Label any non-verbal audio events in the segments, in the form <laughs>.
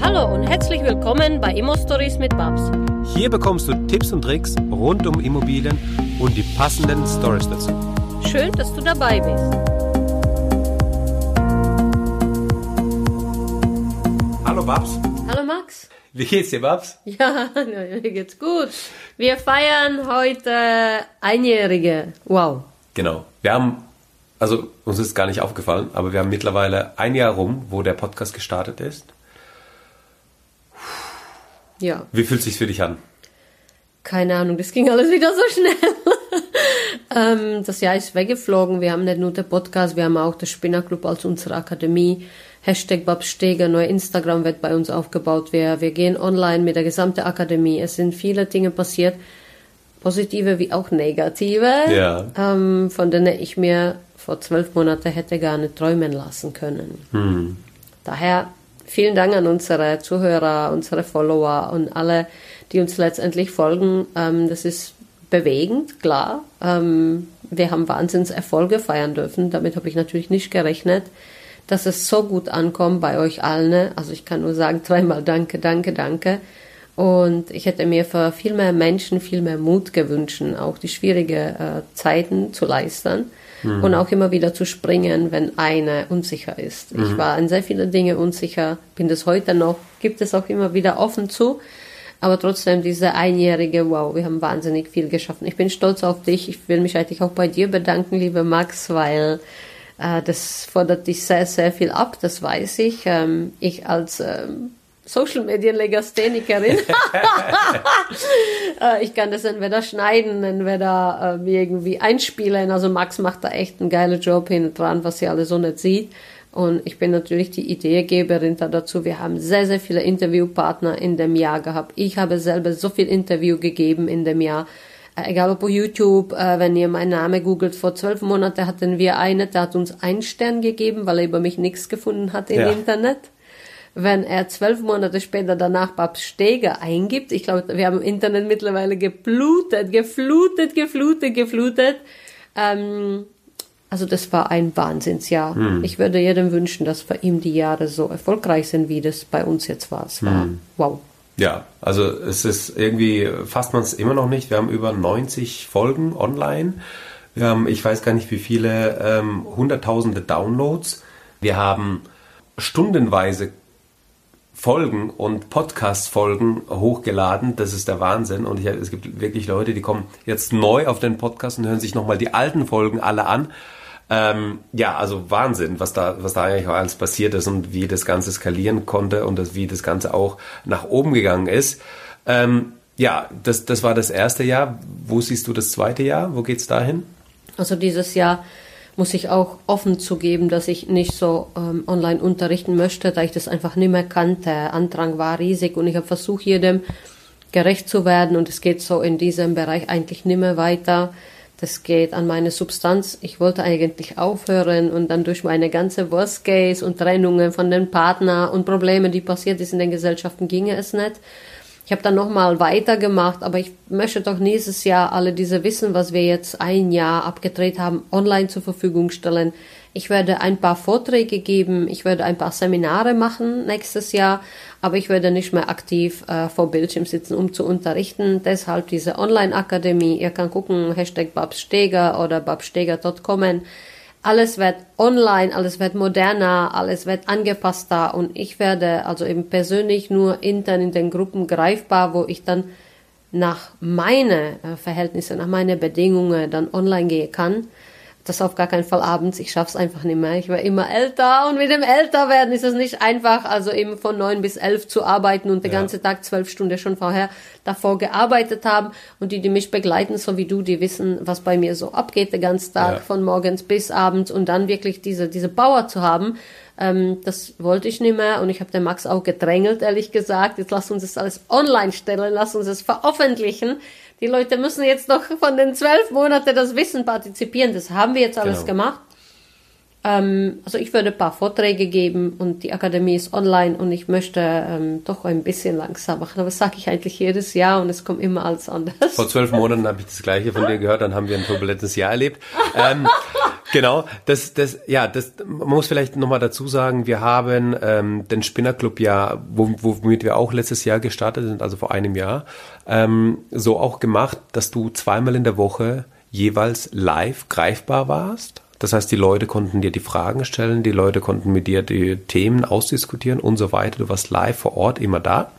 Hallo und herzlich willkommen bei Immo Stories mit Babs. Hier bekommst du Tipps und Tricks rund um Immobilien und die passenden Stories dazu. Schön, dass du dabei bist. Hallo Babs. Hallo Max. Wie geht's dir, Babs? Ja, <laughs> mir geht's gut. Wir feiern heute Einjährige. Wow. Genau. Wir haben, also uns ist gar nicht aufgefallen, aber wir haben mittlerweile ein Jahr rum, wo der Podcast gestartet ist. Ja, Wie fühlt sich's für dich an? keine Ahnung, das ging alles wieder so schnell. <laughs> ähm, das Jahr ist weggeflogen. Wir haben nicht nur den Podcast, wir haben auch das Spinnerclub als unsere Akademie. Hashtag Babsteger, neuer Instagram wird bei uns aufgebaut. Wir, wir gehen online mit der gesamten Akademie. Es sind viele Dinge passiert, positive wie auch negative, Ja. ähm, von denen ich mir vor zwölf Monaten hätte gar nicht träumen lassen können. Daher vielen Dank an unsere Zuhörer, unsere Follower und alle, die uns letztendlich folgen. Ähm, das ist bewegend, klar. Ähm, wir haben Wahnsinnserfolge feiern dürfen. Damit habe ich natürlich nicht gerechnet, dass es so gut ankommt bei euch allen. Also ich kann nur sagen, dreimal danke, danke, danke. Und ich hätte mir für viel mehr Menschen viel mehr Mut gewünscht, auch die schwierigen äh, Zeiten zu leisten und auch immer wieder zu springen, wenn eine unsicher ist. Ich war in sehr viele Dinge unsicher, bin das heute noch, gibt es auch immer wieder offen zu. Aber trotzdem diese einjährige, wow, wir haben wahnsinnig viel geschaffen. Ich bin stolz auf dich. Ich will mich eigentlich auch bei dir bedanken, liebe Max, weil äh, das fordert dich sehr, sehr viel ab, das weiß ich. Ähm, ich als ähm, Social Media Legasthenikerin, <laughs> <laughs> äh, ich kann das entweder schneiden, entweder äh, irgendwie einspielen. Also Max macht da echt einen geilen Job hinten dran, was sie alle so nicht sieht. Und ich bin natürlich die Ideegeberin da dazu. Wir haben sehr, sehr viele Interviewpartner in dem Jahr gehabt. Ich habe selber so viel Interview gegeben in dem Jahr. Äh, Egal ob auf YouTube, äh, wenn ihr meinen Namen googelt, vor zwölf Monaten hatten wir eine, der hat uns einen Stern gegeben, weil er über mich nichts gefunden hat im Ja. Internet. Wenn er zwölf Monate später danach Babs Steger eingibt, ich glaube, wir haben im Internet mittlerweile geblutet, geflutet, geflutet, geflutet. Ähm, also das war ein Wahnsinnsjahr. Ich würde jedem wünschen, dass bei ihm die Jahre so erfolgreich sind, wie das bei uns jetzt war. Es war wow. Ja, also es ist irgendwie, fasst man es immer noch nicht. Wir haben über 90 Folgen online. Wir haben, ich weiß gar nicht wie viele, ähm, hunderttausende Downloads. Wir haben stundenweise Folgen und Podcast-Folgen hochgeladen. Das ist der Wahnsinn. Und ich, es gibt wirklich Leute, die kommen jetzt neu auf den Podcast und hören sich nochmal die alten Folgen alle an. Ähm, ja, also Wahnsinn, was da, was da eigentlich alles passiert ist und wie das Ganze skalieren konnte und das, wie das Ganze auch nach oben gegangen ist. Ähm, ja, das, das war das erste Jahr. Wo siehst du das zweite Jahr? Wo geht's dahin? Also dieses Jahr muss ich auch offen zugeben, dass ich nicht so ähm, online unterrichten möchte, da ich das einfach nicht mehr kannte. Andrang war riesig und ich habe versucht, jedem gerecht zu werden und es geht so in diesem Bereich eigentlich nicht mehr weiter. Das geht an meine Substanz. Ich wollte eigentlich aufhören und dann durch meine ganze Worst Case und Trennungen von den Partnern und Probleme, die passiert ist in den Gesellschaften, ginge es nicht. Ich habe dann nochmal weitergemacht, aber ich möchte doch nächstes Jahr alle diese Wissen, was wir jetzt ein Jahr abgedreht haben, online zur Verfügung stellen. Ich werde ein paar Vorträge geben, ich werde ein paar Seminare machen nächstes Jahr, aber ich werde nicht mehr aktiv äh, vor Bildschirm sitzen, um zu unterrichten. Deshalb diese Online-Akademie. Ihr kann gucken, Hashtag Babsteger oder babsteger.com. Alles wird online, alles wird moderner, alles wird angepasster und ich werde also eben persönlich nur intern in den Gruppen greifbar, wo ich dann nach meine äh, Verhältnisse, nach meine Bedingungen dann online gehen kann. Das auf gar keinen Fall abends, ich schaff's einfach nicht mehr. Ich werde immer älter und mit dem Älterwerden ist es nicht einfach, also eben von neun bis elf zu arbeiten und den Ja. ganzen Tag zwölf Stunden schon vorher davor gearbeitet haben und die, die mich begleiten, so wie du, die wissen, was bei mir so abgeht den ganzen Tag, Ja. von morgens bis abends und dann wirklich diese, diese Power zu haben, ähm, das wollte ich nicht mehr und ich habe den Max auch gedrängelt, ehrlich gesagt. Jetzt lass uns das alles online stellen, lass uns das veröffentlichen. Die Leute müssen jetzt noch von den zwölf Monaten das Wissen partizipieren. Das haben wir jetzt alles Genau. gemacht. Ähm, also ich würde ein paar Vorträge geben und die Akademie ist online und ich möchte ähm, doch ein bisschen langsam machen. Aber das sage ich eigentlich jedes Jahr und es kommt immer alles anders. Vor zwölf Monaten habe ich das Gleiche von dir gehört, dann haben wir ein turbulentes Jahr erlebt. Ähm, <laughs> Genau, das, das, ja, das, man muss vielleicht nochmal dazu sagen, wir haben ähm, den Spinnerclub ja, wo, womit wir auch letztes Jahr gestartet sind, also vor einem Jahr, ähm, so auch gemacht, dass du zweimal in der Woche jeweils live greifbar warst. Das heißt, die Leute konnten dir die Fragen stellen, die Leute konnten mit dir die Themen ausdiskutieren und so weiter. Du warst live vor Ort immer da.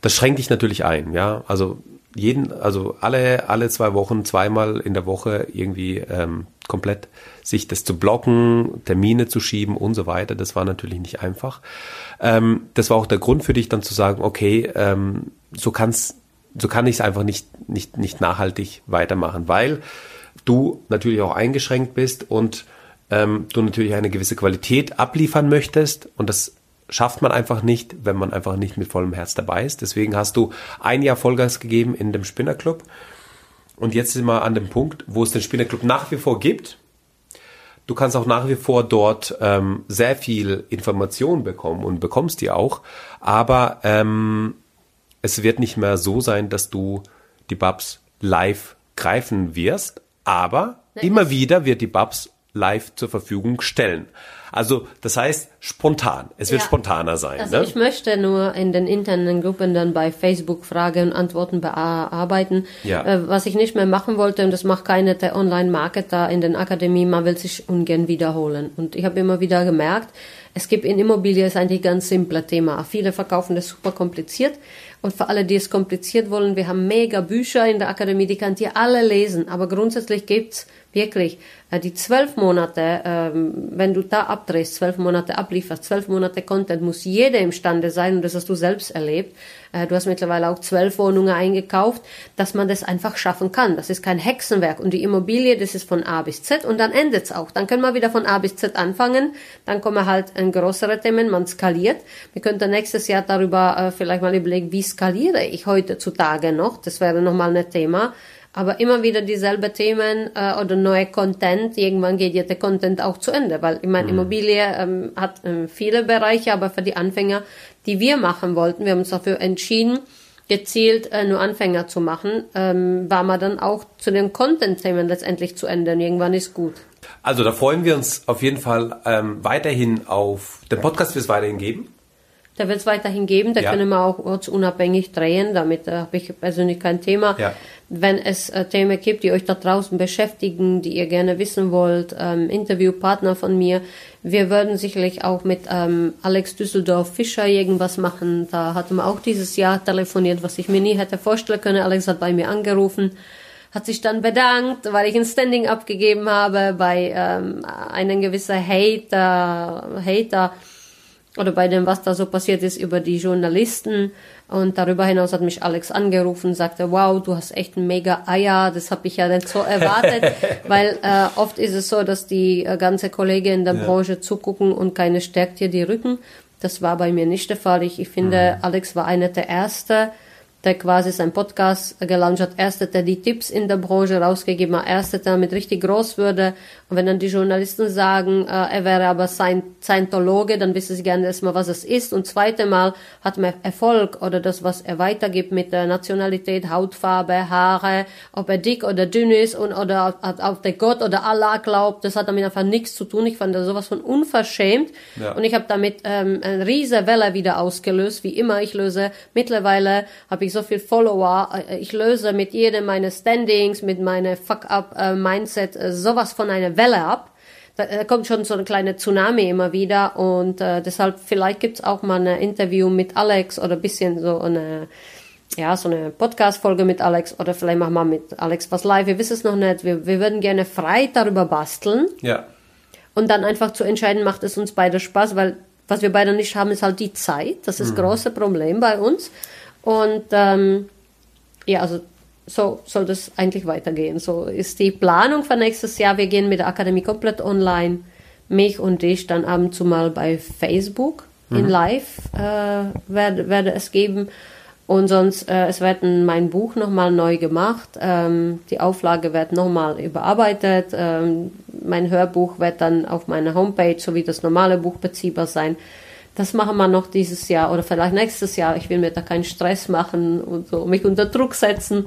Das schränkt dich natürlich ein, ja. Also jeden, also alle, alle zwei Wochen, zweimal in der Woche irgendwie ähm, komplett sich das zu blocken, Termine zu schieben und so weiter. Das war natürlich nicht einfach. Ähm, das war auch der Grund für dich dann zu sagen, okay, ähm, so kann's, so kann ich es einfach nicht, nicht, nicht nachhaltig weitermachen, weil du natürlich auch eingeschränkt bist und ähm, du natürlich eine gewisse Qualität abliefern möchtest und das schafft man einfach nicht, wenn man einfach nicht mit vollem Herz dabei ist. Deswegen hast du ein Jahr Vollgas gegeben in dem Spinnerclub. Und jetzt sind wir an dem Punkt, wo es den Spinnerclub nach wie vor gibt. Du kannst auch nach wie vor dort ähm, sehr viel Information bekommen und bekommst die auch. Aber ähm, es wird nicht mehr so sein, dass du die Babs live greifen wirst. Aber Nein, immer wieder wird die Babs live zur Verfügung stellen. Also das heißt spontan. Es wird ja. spontaner sein. Also ne? ich möchte nur in den internen Gruppen dann bei Facebook Fragen und Antworten bearbeiten. Ja. Äh, was ich nicht mehr machen wollte, und das macht keine der Online-Marketer in den Akademien, man will sich ungern wiederholen. Und ich habe immer wieder gemerkt, es gibt in Immobilien ist eigentlich ganz simple Thema. Viele verkaufen das super kompliziert. Und für alle, die es kompliziert wollen, wir haben mega Bücher in der Akademie, die könnt ihr alle lesen. Aber grundsätzlich gibt's wirklich äh, die zwölf Monate, ähm, wenn du da abdrehst, zwölf Monate ablieferst, zwölf Monate Content, muss jeder imstande sein, und das hast du selbst erlebt. Äh, du hast mittlerweile auch zwölf Wohnungen eingekauft, dass man das einfach schaffen kann. Das ist kein Hexenwerk. Und die Immobilie, das ist von A bis Z und dann endet's auch. Dann können wir wieder von A bis Z anfangen. Dann kommen halt ein größere Themen, man skaliert. Wir könnten nächstes Jahr darüber äh, vielleicht mal überlegen, wie skaliere ich heutzutage noch. Das wäre nochmal ein Thema aber immer wieder dieselbe Themen äh, oder neue Content. Irgendwann geht ja der Content auch zu Ende, weil ich meine, mhm. Immobilie ähm, hat ähm, viele Bereiche, aber für die Anfänger, die wir machen wollten, wir haben uns dafür entschieden, gezielt äh, nur Anfänger zu machen, ähm, war man dann auch zu den Content-Themen letztendlich zu Ende und irgendwann ist gut. Also da freuen wir uns auf jeden Fall ähm, weiterhin auf den Podcast, wird es weiterhin geben. Da wird es weiterhin geben, da ja. können wir auch ortsunabhängig drehen, damit äh, habe ich persönlich kein Thema. Ja. Wenn es äh, Themen gibt, die euch da draußen beschäftigen, die ihr gerne wissen wollt, ähm, Interviewpartner von mir, wir würden sicherlich auch mit ähm, Alex Düsseldorf Fischer irgendwas machen. Da hatten wir auch dieses Jahr telefoniert, was ich mir nie hätte vorstellen können. Alex hat bei mir angerufen hat sich dann bedankt, weil ich ein Standing abgegeben habe bei ähm, einem gewissen Hater, Hater oder bei dem, was da so passiert ist über die Journalisten. Und darüber hinaus hat mich Alex angerufen, sagte, wow, du hast echt ein mega Eier, das habe ich ja nicht so erwartet, <laughs> weil äh, oft ist es so, dass die äh, ganze Kollegen in der ja. Branche zugucken und keine stärkt dir die Rücken. Das war bei mir nicht der Fall. Ich, ich finde, mhm. Alex war einer der Ersten, der quasi sein Podcast gelauncht hat. Erster, der die Tipps in der Branche rausgegeben hat. Erster, der damit richtig groß würde. Und wenn dann die Journalisten sagen, äh, er wäre aber Scientologe, dann wissen sie gerne erstmal, was es ist. Und zweite Mal hat man Erfolg oder das, was er weitergibt mit der Nationalität, Hautfarbe, Haare, ob er dick oder dünn ist und oder auf der Gott oder Allah glaubt, das hat damit einfach nichts zu tun. Ich fand das sowas von unverschämt. Ja. Und ich habe damit ähm, eine riesige Welle wieder ausgelöst. Wie immer, ich löse mittlerweile habe ich so viel Follower. Äh, ich löse mit jedem meine Standings, mit meiner Fuck-up-Mindset äh, sowas von einer Welle ab. Da kommt schon so eine kleine Tsunami immer wieder und äh, deshalb vielleicht gibt's auch mal ein Interview mit Alex oder bisschen so eine ja, so eine Podcast-Folge mit Alex oder vielleicht machen wir mit Alex was live. Wir wissen es noch nicht. Wir, wir würden gerne frei darüber basteln. Ja. Und dann einfach zu entscheiden, macht es uns beide Spaß, weil was wir beide nicht haben, ist halt die Zeit. Das ist das mhm. große Problem bei uns. Und ähm, ja, also so soll das eigentlich weitergehen. So ist die Planung für nächstes Jahr. Wir gehen mit der Akademie komplett online. Mich und dich dann ab und zu mal bei Facebook mhm. in Live äh, werde, werde es geben. Und sonst, äh, es wird mein Buch nochmal neu gemacht. Ähm, die Auflage wird nochmal überarbeitet. Ähm, mein Hörbuch wird dann auf meiner Homepage sowie das normale Buch beziehbar sein das machen wir noch dieses Jahr oder vielleicht nächstes Jahr. Ich will mir da keinen Stress machen und so mich unter Druck setzen.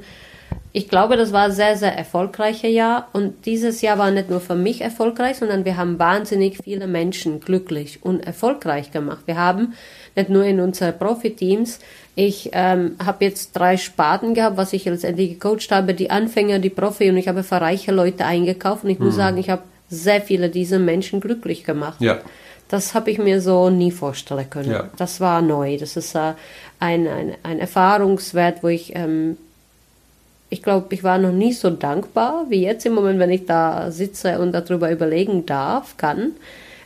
ich glaube, das war ein sehr, sehr erfolgreiches Jahr. Und dieses Jahr war nicht nur für mich erfolgreich, sondern wir haben wahnsinnig viele Menschen glücklich und erfolgreich gemacht. Wir haben nicht nur in unseren Profi-Teams, ich ähm, habe jetzt drei Sparten gehabt, was ich letztendlich gecoacht habe, die Anfänger, die Profi und ich habe für reiche Leute eingekauft und ich muss mhm. sagen, ich habe sehr viele dieser Menschen glücklich gemacht. Ja. Das habe ich mir so nie vorstellen können. Ja. Das war neu. Das ist äh, ein, ein, ein Erfahrungswert, wo ich ähm, ich glaube, ich war noch nie so dankbar wie jetzt im Moment, wenn ich da sitze und darüber überlegen darf, kann.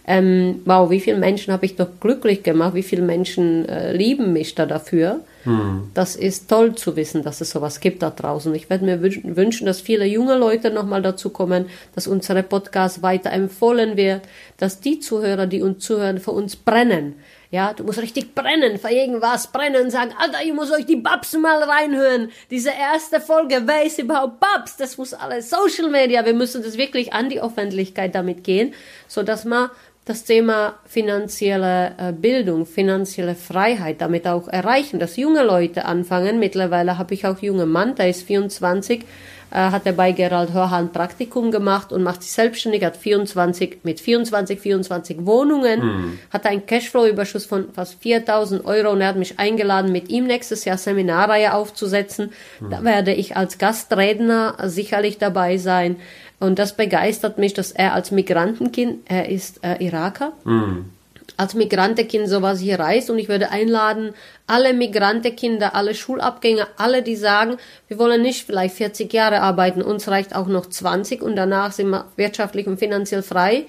Ähm, wow, wie viele Menschen habe ich doch glücklich gemacht, wie viele Menschen äh, lieben mich da dafür. Hm. Das ist toll zu wissen, dass es sowas gibt da draußen. Ich werde mir wünschen, dass viele junge Leute nochmal dazu kommen, dass unsere Podcast weiter empfohlen wird, dass die Zuhörer, die uns zuhören, für uns brennen ja, du musst richtig brennen für irgendwas, brennen und sagen, Alter, ihr muss euch die Babs mal reinhören. Diese erste Folge, wer ist überhaupt Babs? Das muss alles Social Media. Wir müssen das wirklich an die Öffentlichkeit damit gehen, so dass man das Thema finanzielle äh, Bildung, finanzielle Freiheit damit auch erreichen, dass junge Leute anfangen. Mittlerweile habe ich auch junge Mann, der ist 24, äh, hat er bei Gerald Hörhan Praktikum gemacht und macht sich selbstständig, hat 24, mit 24, 24 Wohnungen, mhm. hat einen Cashflow-Überschuss von fast 4000 Euro und er hat mich eingeladen, mit ihm nächstes Jahr Seminarreihe aufzusetzen. Mhm. Da werde ich als Gastredner sicherlich dabei sein. Und das begeistert mich, dass er als Migrantenkind, er ist äh, Iraker, mhm als Migrantenkind sowas hier reist und ich würde einladen, alle Migrantenkinder, alle Schulabgänger, alle, die sagen, wir wollen nicht vielleicht 40 Jahre arbeiten, uns reicht auch noch 20 und danach sind wir wirtschaftlich und finanziell frei.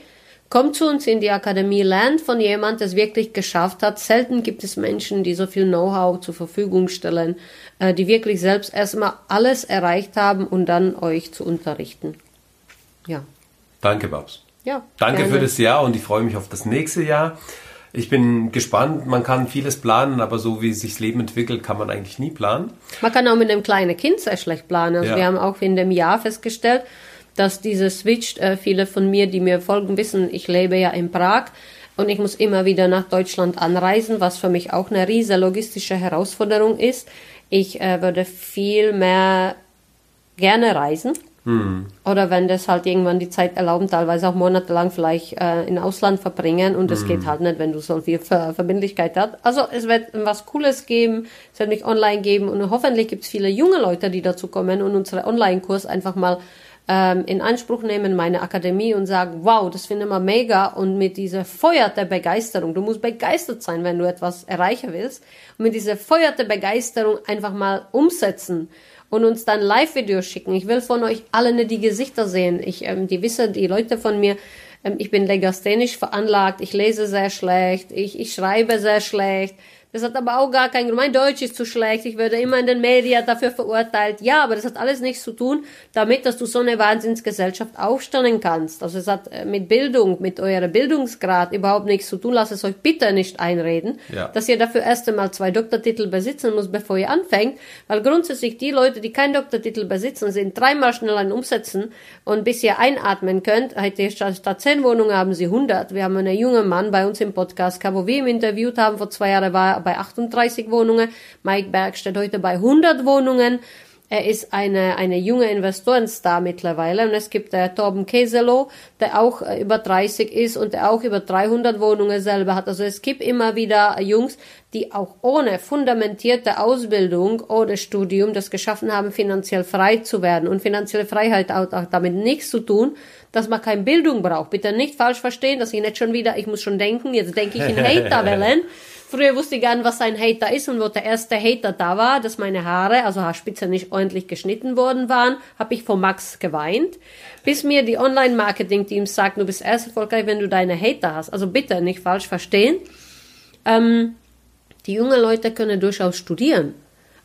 Kommt zu uns in die Akademie, lernt von jemand, der es wirklich geschafft hat. Selten gibt es Menschen, die so viel Know-how zur Verfügung stellen, äh, die wirklich selbst erstmal alles erreicht haben und dann euch zu unterrichten. Ja. Danke, Babs. Ja, Danke gerne. für das Jahr und ich freue mich auf das nächste Jahr. Ich bin gespannt. Man kann vieles planen, aber so wie sich das Leben entwickelt, kann man eigentlich nie planen. Man kann auch mit einem kleinen Kind sehr schlecht planen. Also ja. wir haben auch in dem Jahr festgestellt, dass diese Switch, äh, viele von mir, die mir folgen, wissen, ich lebe ja in Prag und ich muss immer wieder nach Deutschland anreisen, was für mich auch eine riesige logistische Herausforderung ist. Ich äh, würde viel mehr gerne reisen hm. Oder wenn das halt irgendwann die Zeit erlauben, teilweise auch monatelang vielleicht äh, in Ausland verbringen und das hm. geht halt nicht, wenn du so viel Ver Verbindlichkeit hast. Also es wird was Cooles geben, es wird mich online geben und hoffentlich gibt es viele junge Leute, die dazu kommen und unsere Online-Kurs einfach mal ähm, in Anspruch nehmen, meine Akademie und sagen, wow, das finde ich mal mega und mit dieser Feuer der Begeisterung, du musst begeistert sein, wenn du etwas erreichen willst und mit dieser Feuer der Begeisterung einfach mal umsetzen und uns dann Live-Videos schicken. Ich will von euch alle die Gesichter sehen. Ich, ähm, die wissen, die Leute von mir, ähm, ich bin legasthenisch veranlagt, ich lese sehr schlecht, ich, ich schreibe sehr schlecht. Das hat aber auch gar keinen Grund. Mein Deutsch ist zu schlecht. Ich werde immer in den Medien dafür verurteilt. Ja, aber das hat alles nichts zu tun damit, dass du so eine Wahnsinnsgesellschaft aufstellen kannst. Also es hat äh, mit Bildung, mit eurem Bildungsgrad überhaupt nichts zu tun. Lasst es euch bitte nicht einreden, ja. dass ihr dafür erst einmal zwei Doktortitel besitzen müsst, bevor ihr anfängt. Weil grundsätzlich die Leute, die keinen Doktortitel besitzen, sind dreimal schneller in Umsetzen. Und bis ihr einatmen könnt, heute statt zehn Wohnungen haben sie 100. Wir haben einen jungen Mann bei uns im Podcast gehabt, wo wir ihn interviewt haben. Vor zwei Jahren war bei 38 Wohnungen. Mike Berg steht heute bei 100 Wohnungen. Er ist eine, eine junge Investorenstar mittlerweile und es gibt der Torben Keselow, der auch äh, über 30 ist und der auch über 300 Wohnungen selber hat. Also es gibt immer wieder Jungs, die auch ohne fundamentierte Ausbildung oder Studium das geschaffen haben, finanziell frei zu werden. Und finanzielle Freiheit hat auch damit nichts zu tun, dass man keine Bildung braucht. Bitte nicht falsch verstehen, dass ich nicht schon wieder, ich muss schon denken, jetzt denke ich in <laughs> Haterwellen. Früher wusste ich gar nicht, was ein Hater ist und wo der erste Hater da war, dass meine Haare, also Haarspitze nicht ordentlich geschnitten worden waren, habe ich vor Max geweint. Bis mir die Online-Marketing-Teams sagten, du bist erst erfolgreich, wenn du deine Hater hast. Also bitte nicht falsch verstehen. Ähm, die jungen Leute können durchaus studieren,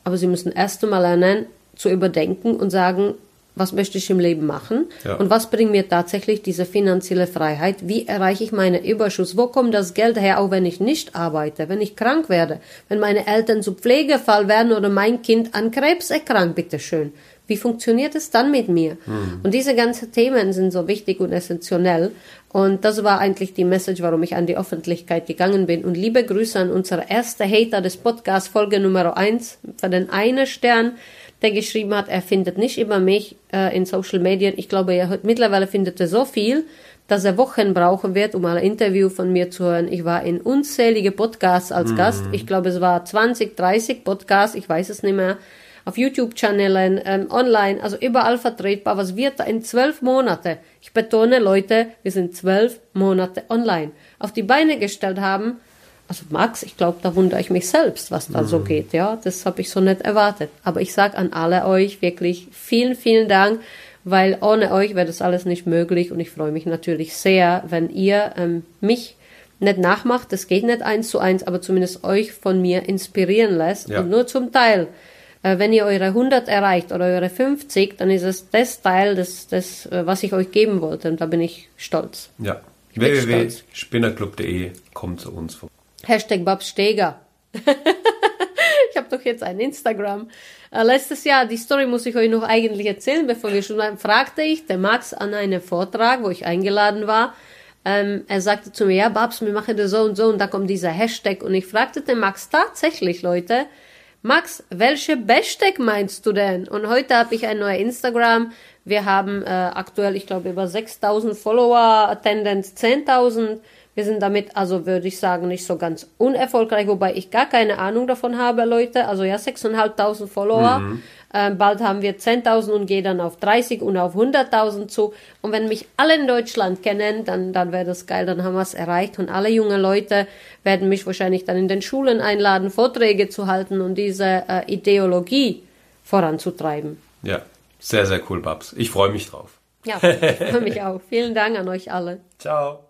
aber sie müssen erst einmal lernen, zu überdenken und sagen, was möchte ich im Leben machen ja. und was bringt mir tatsächlich diese finanzielle Freiheit, wie erreiche ich meinen Überschuss, wo kommt das Geld her, auch wenn ich nicht arbeite, wenn ich krank werde, wenn meine Eltern zu Pflegefall werden oder mein Kind an Krebs erkrankt, bitteschön. Wie funktioniert es dann mit mir? Mhm. Und diese ganzen Themen sind so wichtig und essentiell. Und das war eigentlich die Message, warum ich an die Öffentlichkeit gegangen bin. Und liebe Grüße an unsere erste Hater des Podcasts, Folge Nummer eins für den einen Stern der geschrieben hat, er findet nicht immer mich äh, in Social Media. Ich glaube, er hat, mittlerweile findet er so viel, dass er Wochen brauchen wird, um ein Interview von mir zu hören. Ich war in unzählige Podcasts als mhm. Gast. Ich glaube, es war 20, 30 Podcasts, ich weiß es nicht mehr. Auf YouTube-Channeln, ähm, online, also überall vertretbar. Was wird da in zwölf Monate? Ich betone, Leute, wir sind zwölf Monate online auf die Beine gestellt haben. Also Max, ich glaube, da wundere ich mich selbst, was da mhm. so geht. Ja, das habe ich so nicht erwartet. Aber ich sage an alle euch wirklich vielen, vielen Dank weil ohne euch wäre das alles nicht möglich und ich freue mich natürlich sehr, wenn ihr ähm, mich nicht nachmacht, das geht nicht eins zu eins, aber zumindest euch von mir inspirieren lässt ja. und nur zum Teil. Äh, wenn ihr eure 100 erreicht oder eure 50, dann ist es das Teil, das, das, äh, was ich euch geben wollte und da bin ich stolz. Ja. www.spinnerclub.de kommt zu uns. Hashtag Babsteger. <laughs> ich habe doch jetzt ein Instagram. Äh, letztes Jahr, die Story muss ich euch noch eigentlich erzählen, bevor wir schon fragte ich der Max an einem Vortrag, wo ich eingeladen war. Ähm, er sagte zu mir, ja, Babs, wir machen das so und so und da kommt dieser Hashtag und ich fragte den Max tatsächlich, Leute, Max, welche Hashtag meinst du denn? Und heute habe ich ein neues Instagram. Wir haben äh, aktuell, ich glaube, über 6000 Follower, Tendenz 10.000. Wir sind damit, also würde ich sagen, nicht so ganz unerfolgreich, wobei ich gar keine Ahnung davon habe, Leute. Also ja, 6.500 Follower. Mhm. Ähm, bald haben wir 10.000 und gehe dann auf 30 und auf 100.000 zu. Und wenn mich alle in Deutschland kennen, dann, dann wäre das geil, dann haben wir es erreicht. Und alle junge Leute werden mich wahrscheinlich dann in den Schulen einladen, Vorträge zu halten und diese äh, Ideologie voranzutreiben. Ja, sehr, sehr cool, Babs. Ich freue mich drauf. Ja, ich freue mich <laughs> auch. Vielen Dank an euch alle. Ciao.